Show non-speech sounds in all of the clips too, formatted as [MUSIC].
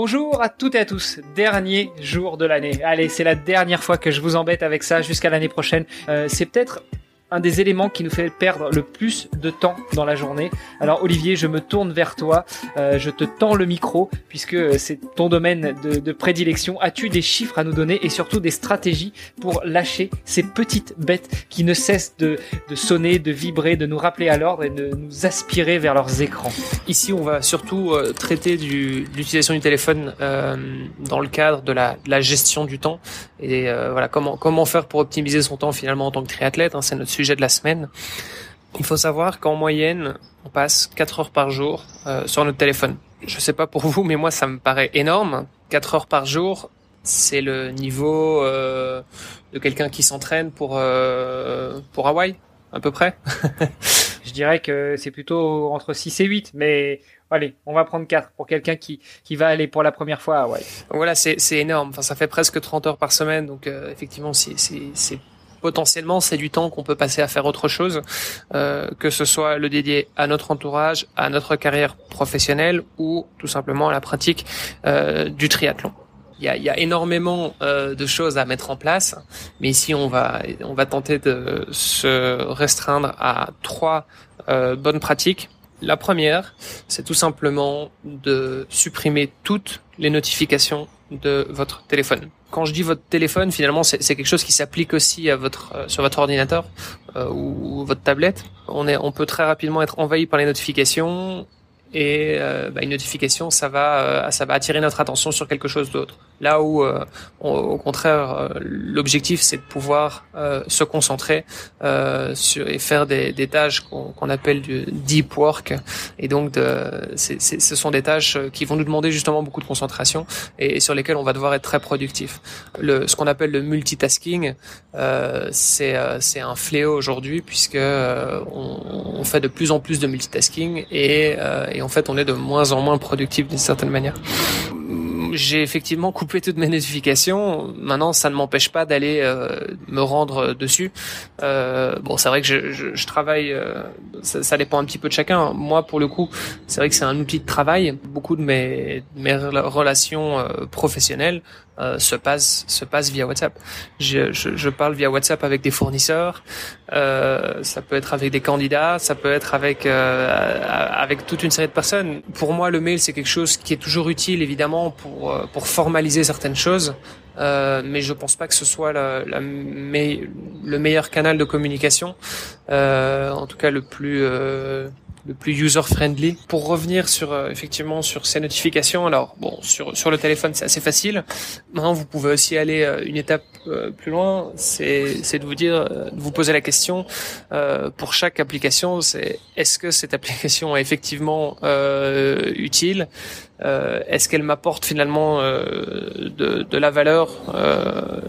Bonjour à toutes et à tous. Dernier jour de l'année. Allez, c'est la dernière fois que je vous embête avec ça jusqu'à l'année prochaine. Euh, c'est peut-être un des éléments qui nous fait perdre le plus de temps dans la journée. Alors Olivier, je me tourne vers toi, euh, je te tends le micro puisque c'est ton domaine de, de prédilection. As-tu des chiffres à nous donner et surtout des stratégies pour lâcher ces petites bêtes qui ne cessent de, de sonner, de vibrer, de nous rappeler à l'ordre et de nous aspirer vers leurs écrans? Ici, on va surtout euh, traiter du, l'utilisation du téléphone euh, dans le cadre de la, de la gestion du temps et euh, voilà comment comment faire pour optimiser son temps finalement en tant que triathlète. Hein, c'est notre sujet de la semaine. Il faut savoir qu'en moyenne, on passe 4 heures par jour euh, sur notre téléphone. Je sais pas pour vous, mais moi ça me paraît énorme. 4 heures par jour, c'est le niveau euh, de quelqu'un qui s'entraîne pour euh, pour Hawaï, à peu près. [LAUGHS] Je dirais que c'est plutôt entre 6 et 8, mais allez, on va prendre 4 pour quelqu'un qui, qui va aller pour la première fois à Hawaï. Voilà, c'est énorme. Enfin, ça fait presque 30 heures par semaine, donc euh, effectivement, c'est potentiellement c'est du temps qu'on peut passer à faire autre chose, euh, que ce soit le dédié à notre entourage, à notre carrière professionnelle ou tout simplement à la pratique euh, du triathlon. Il y a, énormément euh, de choses à mettre en place, mais ici on va on va tenter de se restreindre à trois bonnes pratiques. La première, c'est tout simplement de supprimer toutes les notifications de votre téléphone. Quand je dis votre téléphone, finalement, c'est quelque chose qui s'applique aussi à votre euh, sur votre ordinateur euh, ou, votre tablette. On est, on peut très rapidement être envahi par les notifications et euh, bah, une notification, ça va, euh, ça va attirer notre attention sur quelque chose d'autre. Là où, euh, au contraire, euh, l'objectif c'est de pouvoir se concentrer sur et faire des, des tâches qu'on appelle du deep work. Et donc, de, c'est, c'est, ce sont des tâches qui vont nous demander justement beaucoup de concentration et, sur lesquelles on va devoir être très productif. Le, ce qu'on appelle le multitasking, c'est, c'est un fléau aujourd'hui puisque on, on, fait de plus en plus de multitasking et, et en fait on est de moins en moins productif d'une certaine manière j'ai effectivement coupé toutes mes notifications. Maintenant, ça ne m'empêche pas d'aller euh, me rendre dessus. Euh, bon, c'est vrai que je, je, je travaille, euh, ça, ça, dépend un petit peu de chacun. Moi, pour le coup, c'est vrai que c'est un outil de travail. Beaucoup de mes, mes relations euh, professionnelles euh, se passent se passent via WhatsApp. Je, je, je, parle via WhatsApp avec des fournisseurs. ça peut être avec des candidats. Ça peut être avec avec toute une série de personnes. Pour moi, le mail c'est quelque chose qui est toujours utile, évidemment, pour pour, euh, pour formaliser certaines choses, euh, mais je pense pas que ce soit la, la le meilleur canal de communication, euh, en tout cas le plus euh, le plus user friendly. Pour revenir sur euh, effectivement sur ces notifications, alors bon sur sur le téléphone c'est assez facile. Maintenant vous pouvez aussi aller euh, une étape plus loin, c'est c'est de vous dire de vous poser la question pour chaque application, c'est est-ce que cette application est effectivement utile? Euh, est-ce qu'elle m'apporte finalement euh, de, de, la valeur, euh,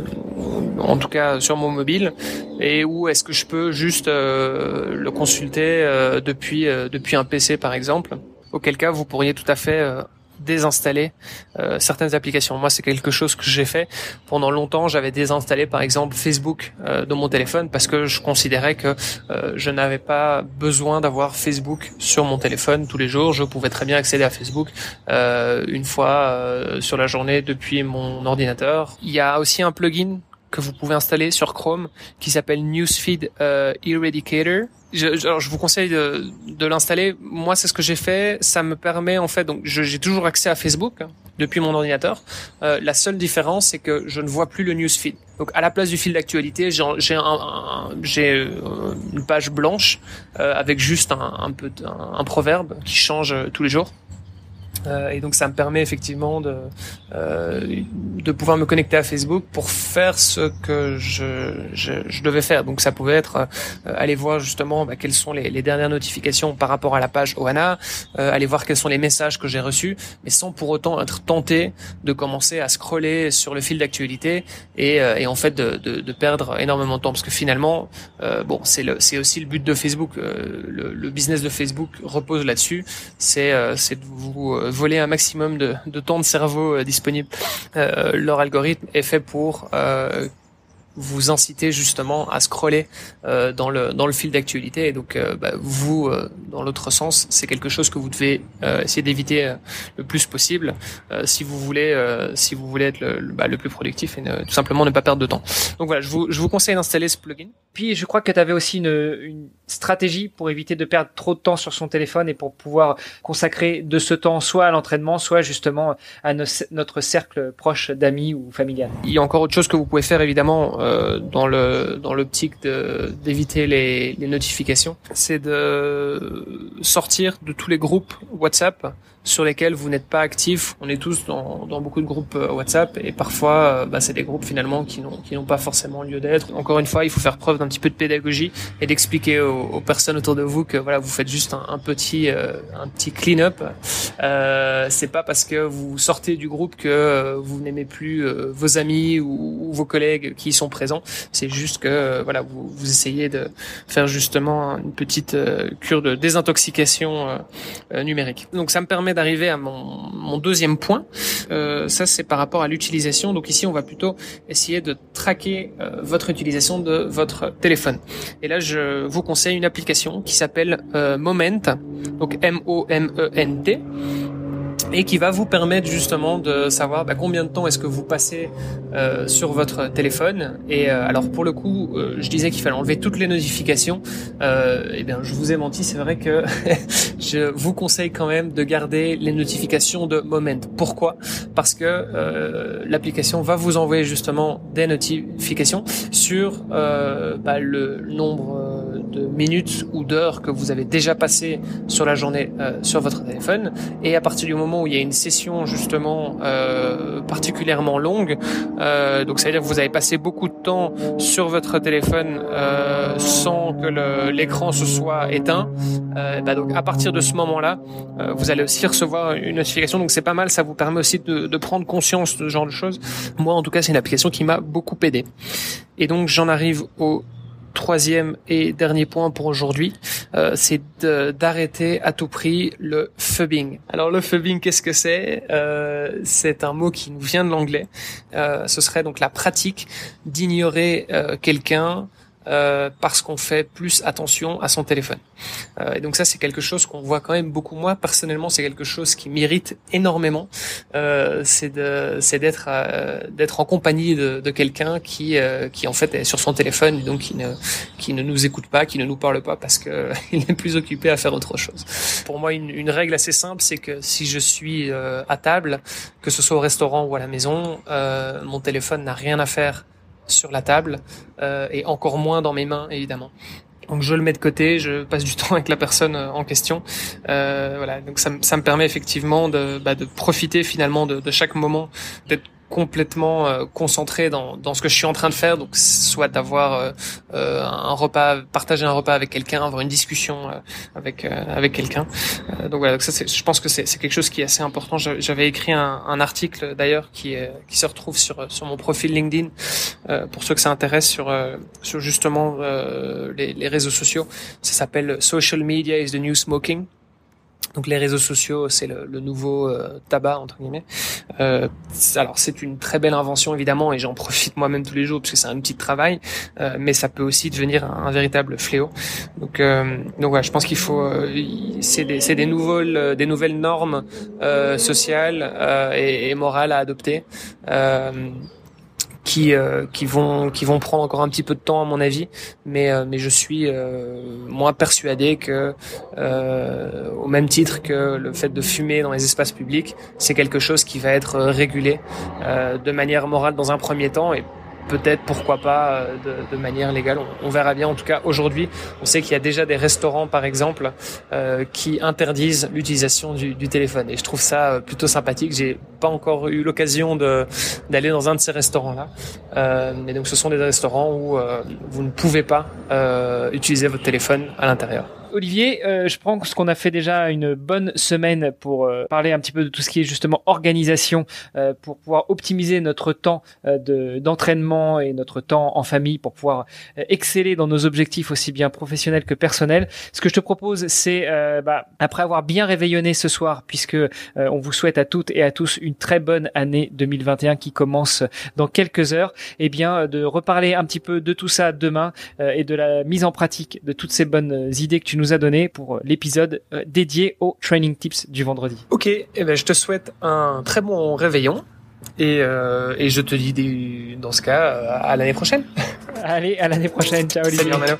en tout cas sur mon mobile, et où est-ce que je peux juste le consulter depuis depuis un PC par exemple Auquel cas, vous pourriez tout à fait désinstaller euh, certaines applications. Moi, c'est quelque chose que j'ai fait pendant longtemps. J'avais désinstallé, par exemple, Facebook euh, de mon téléphone parce que je considérais que euh, je n'avais pas besoin d'avoir Facebook sur mon téléphone tous les jours. Je pouvais très bien accéder à Facebook euh, une fois euh, sur la journée depuis mon ordinateur. Il y a aussi un plugin que vous pouvez installer sur Chrome qui s'appelle Newsfeed euh, Eradicator. Je, je, vous conseille de, l'installer. Moi, c'est ce que j'ai fait. Ça me permet en fait, donc j'ai toujours accès à Facebook hein, depuis mon ordinateur. Euh, la seule différence, c'est que je ne vois plus le newsfeed. Donc, à la place du fil d'actualité, j'ai euh, une page blanche avec juste un, peu un proverbe qui change tous les jours. Euh, et donc ça me permet effectivement de euh, de pouvoir me connecter à Facebook pour faire ce que je, je, je devais faire. Donc ça pouvait être euh, aller voir justement bah, quelles sont les, les, dernières notifications par rapport à la page Oana, euh, aller voir quels sont les messages que j'ai reçus, mais sans pour autant être tenté de commencer à scroller sur le fil d'actualité et, euh, et en fait de, de, de, perdre énormément de temps parce que finalement bon c'est c'est aussi le but de Facebook. Le, le, business de Facebook repose là-dessus. C'est de vous voler un maximum de, temps de cerveau euh, disponible. Euh, leur algorithme est fait pour euh, vous inciter justement à scroller euh, dans le dans le fil d'actualité. Et donc euh, bah, vous euh, dans l'autre sens c'est quelque chose que vous devez essayer d'éviter le plus possible si vous voulez si vous voulez être le, bah, le plus productif et tout simplement ne pas perdre de temps. Donc voilà je vous je vous conseille d'installer ce plugin. Puis je crois que tu avais aussi une, une stratégie pour éviter de perdre trop de temps sur son téléphone et pour pouvoir consacrer de ce temps soit à l'entraînement soit justement à notre cercle proche d'amis ou familial. Il y a encore autre chose que vous pouvez faire évidemment euh, dans le dans l'optique d'éviter les, les notifications, c'est de sortir de tous les groupes WhatsApp sur lesquels vous n'êtes pas actif. On est tous dans, dans beaucoup de groupes euh, WhatsApp et parfois euh, bah, c'est des groupes finalement qui n'ont qui n'ont pas forcément lieu d'être. Encore une fois, il faut faire preuve d'un petit peu de pédagogie et d'expliquer aux, aux, personnes autour de vous que voilà vous faites juste un, petit euh, un petit clean-up. Euh, c'est pas parce que vous sortez du groupe que vous n'aimez plus vos amis ou, vos collègues qui sont présents. C'est juste que voilà vous, vous essayez de faire justement une petite cure de désintoxication numérique. Donc ça me permet d'arriver à mon, mon, deuxième point. Euh, ça, c'est par rapport à l'utilisation. Donc ici, on va plutôt essayer de traquer euh, votre utilisation de votre téléphone. Et là, je vous conseille une application qui s'appelle euh, Moment, donc M-O-M-E-N-T et qui va vous permettre justement de savoir bah, combien de temps est-ce que vous passez euh, sur votre téléphone. Et euh, alors pour le coup, euh, je disais qu'il fallait enlever toutes les notifications. Euh, eh bien, je vous ai menti. C'est vrai que [LAUGHS] je vous conseille quand même de garder les notifications de Moment. Pourquoi? Parce que euh, l'application va vous envoyer justement des notifications sur bah, le nombre de minutes ou d'heures que vous avez déjà passé sur la journée sur votre téléphone. Et à partir du moment où il y a une session justement euh, particulièrement longue, euh, donc ça veut dire que vous avez passé beaucoup de temps sur votre téléphone euh, sans que l'écran se soit éteint. Euh, bah donc à partir de ce moment-là, euh, vous allez aussi recevoir une notification. Donc c'est pas mal, ça vous permet aussi de, de prendre conscience de ce genre de choses. Moi en tout cas, c'est une application qui m'a beaucoup aidé. Et donc j'en arrive au troisième et dernier point pour aujourd'hui, euh, c'est d'arrêter à tout prix le phubbing. Alors le phubbing, qu'est-ce que c'est? Euh, C'est un mot qui nous vient de l'anglais. Euh, ce serait donc la pratique d'ignorer quelqu'un euh, parce qu'on fait plus attention à son téléphone. Euh, et donc ça, c'est quelque chose qu'on voit quand même beaucoup. Moi, personnellement, c'est quelque chose qui m'irrite énormément. Euh, c'est d'être, euh, d'être en compagnie de, de quelqu'un qui, euh, qui en fait est sur son téléphone, et donc qui ne, qui ne nous écoute pas, qui ne nous parle pas parce que [LAUGHS] il est plus occupé à faire autre chose. Pour moi, une, une règle assez simple, c'est que si je suis à table, que ce soit au restaurant ou à la maison, mon téléphone n'a rien à faire sur la table euh, et encore moins dans mes mains évidemment. Donc je le mets de côté, je passe du [LAUGHS] temps avec la personne euh, en question. Euh, voilà, donc ça, ça, me permet effectivement de, bah, de profiter finalement de, de chaque moment, d'être complètement euh, concentré dans, dans ce que je suis en train de faire, donc soit d'avoir euh, euh un repas, partager un repas avec quelqu'un, avoir une discussion euh, avec avec quelqu'un. donc voilà, donc ça, je pense que c'est quelque chose qui est assez important. J'avais écrit un, un article d'ailleurs qui qui se retrouve sur sur mon profil LinkedIn pour ceux que ça intéresse sur sur justement les, les réseaux sociaux. Ça s'appelle Social Media is the New Smoking. Donc les réseaux sociaux, c'est le, le, nouveau euh, tabac entre guillemets. Euh, alors c'est une très belle invention évidemment et j'en profite moi-même tous les jours parce que c'est un de travail, euh, mais ça peut aussi devenir un, véritable fléau. Donc euh, donc je pense qu'il faut euh, c'est des c'est des nouvelles des nouvelles normes sociales et, et, morales à adopter qui euh, qui vont qui vont prendre encore un petit peu de temps à mon avis. Mais euh, mais je suis euh, moins persuadé que au même titre que le fait de fumer dans les espaces publics c'est quelque chose qui va être régulé de manière morale dans un premier temps. Et peut-être, pourquoi pas, de, de manière légale. On, verra bien. En tout cas, aujourd'hui, on sait qu'il y a déjà des restaurants, par exemple, qui interdisent l'utilisation du, du, téléphone. Et je trouve ça plutôt sympathique. J'ai pas encore eu l'occasion d'aller dans un de ces restaurants-là. et donc, ce sont des restaurants où vous ne pouvez pas utiliser votre téléphone à l'intérieur. Olivier, euh, je prends ce qu'on a fait déjà une bonne semaine pour euh, parler un petit peu de tout ce qui est justement organisation euh, pour pouvoir optimiser notre temps de d'entraînement et notre temps en famille pour pouvoir exceller dans nos objectifs aussi bien professionnels que personnels. Ce que je te propose, c'est bah, après avoir bien réveillonné ce soir, puisque on vous souhaite à toutes et à tous une très bonne année 2021 qui commence dans quelques heures, et eh bien de reparler un petit peu de tout ça demain et de la mise en pratique de toutes ces bonnes idées que tu nous a donné pour euh, l'épisode euh, dédié aux training tips du vendredi. Ok, et eh ben, je te souhaite un très bon réveillon. Et, euh, et je te dis dans ce cas à l'année prochaine. [LAUGHS] Allez, à l'année prochaine. Ciao Olivier. Salut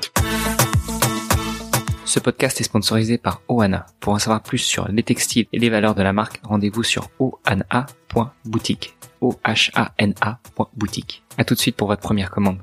Ce podcast est sponsorisé par Oana. Pour en savoir plus sur les textiles et les valeurs de la marque, rendez-vous sur oana.boutique. O-H-A-N-A.boutique. À tout de suite pour votre première commande.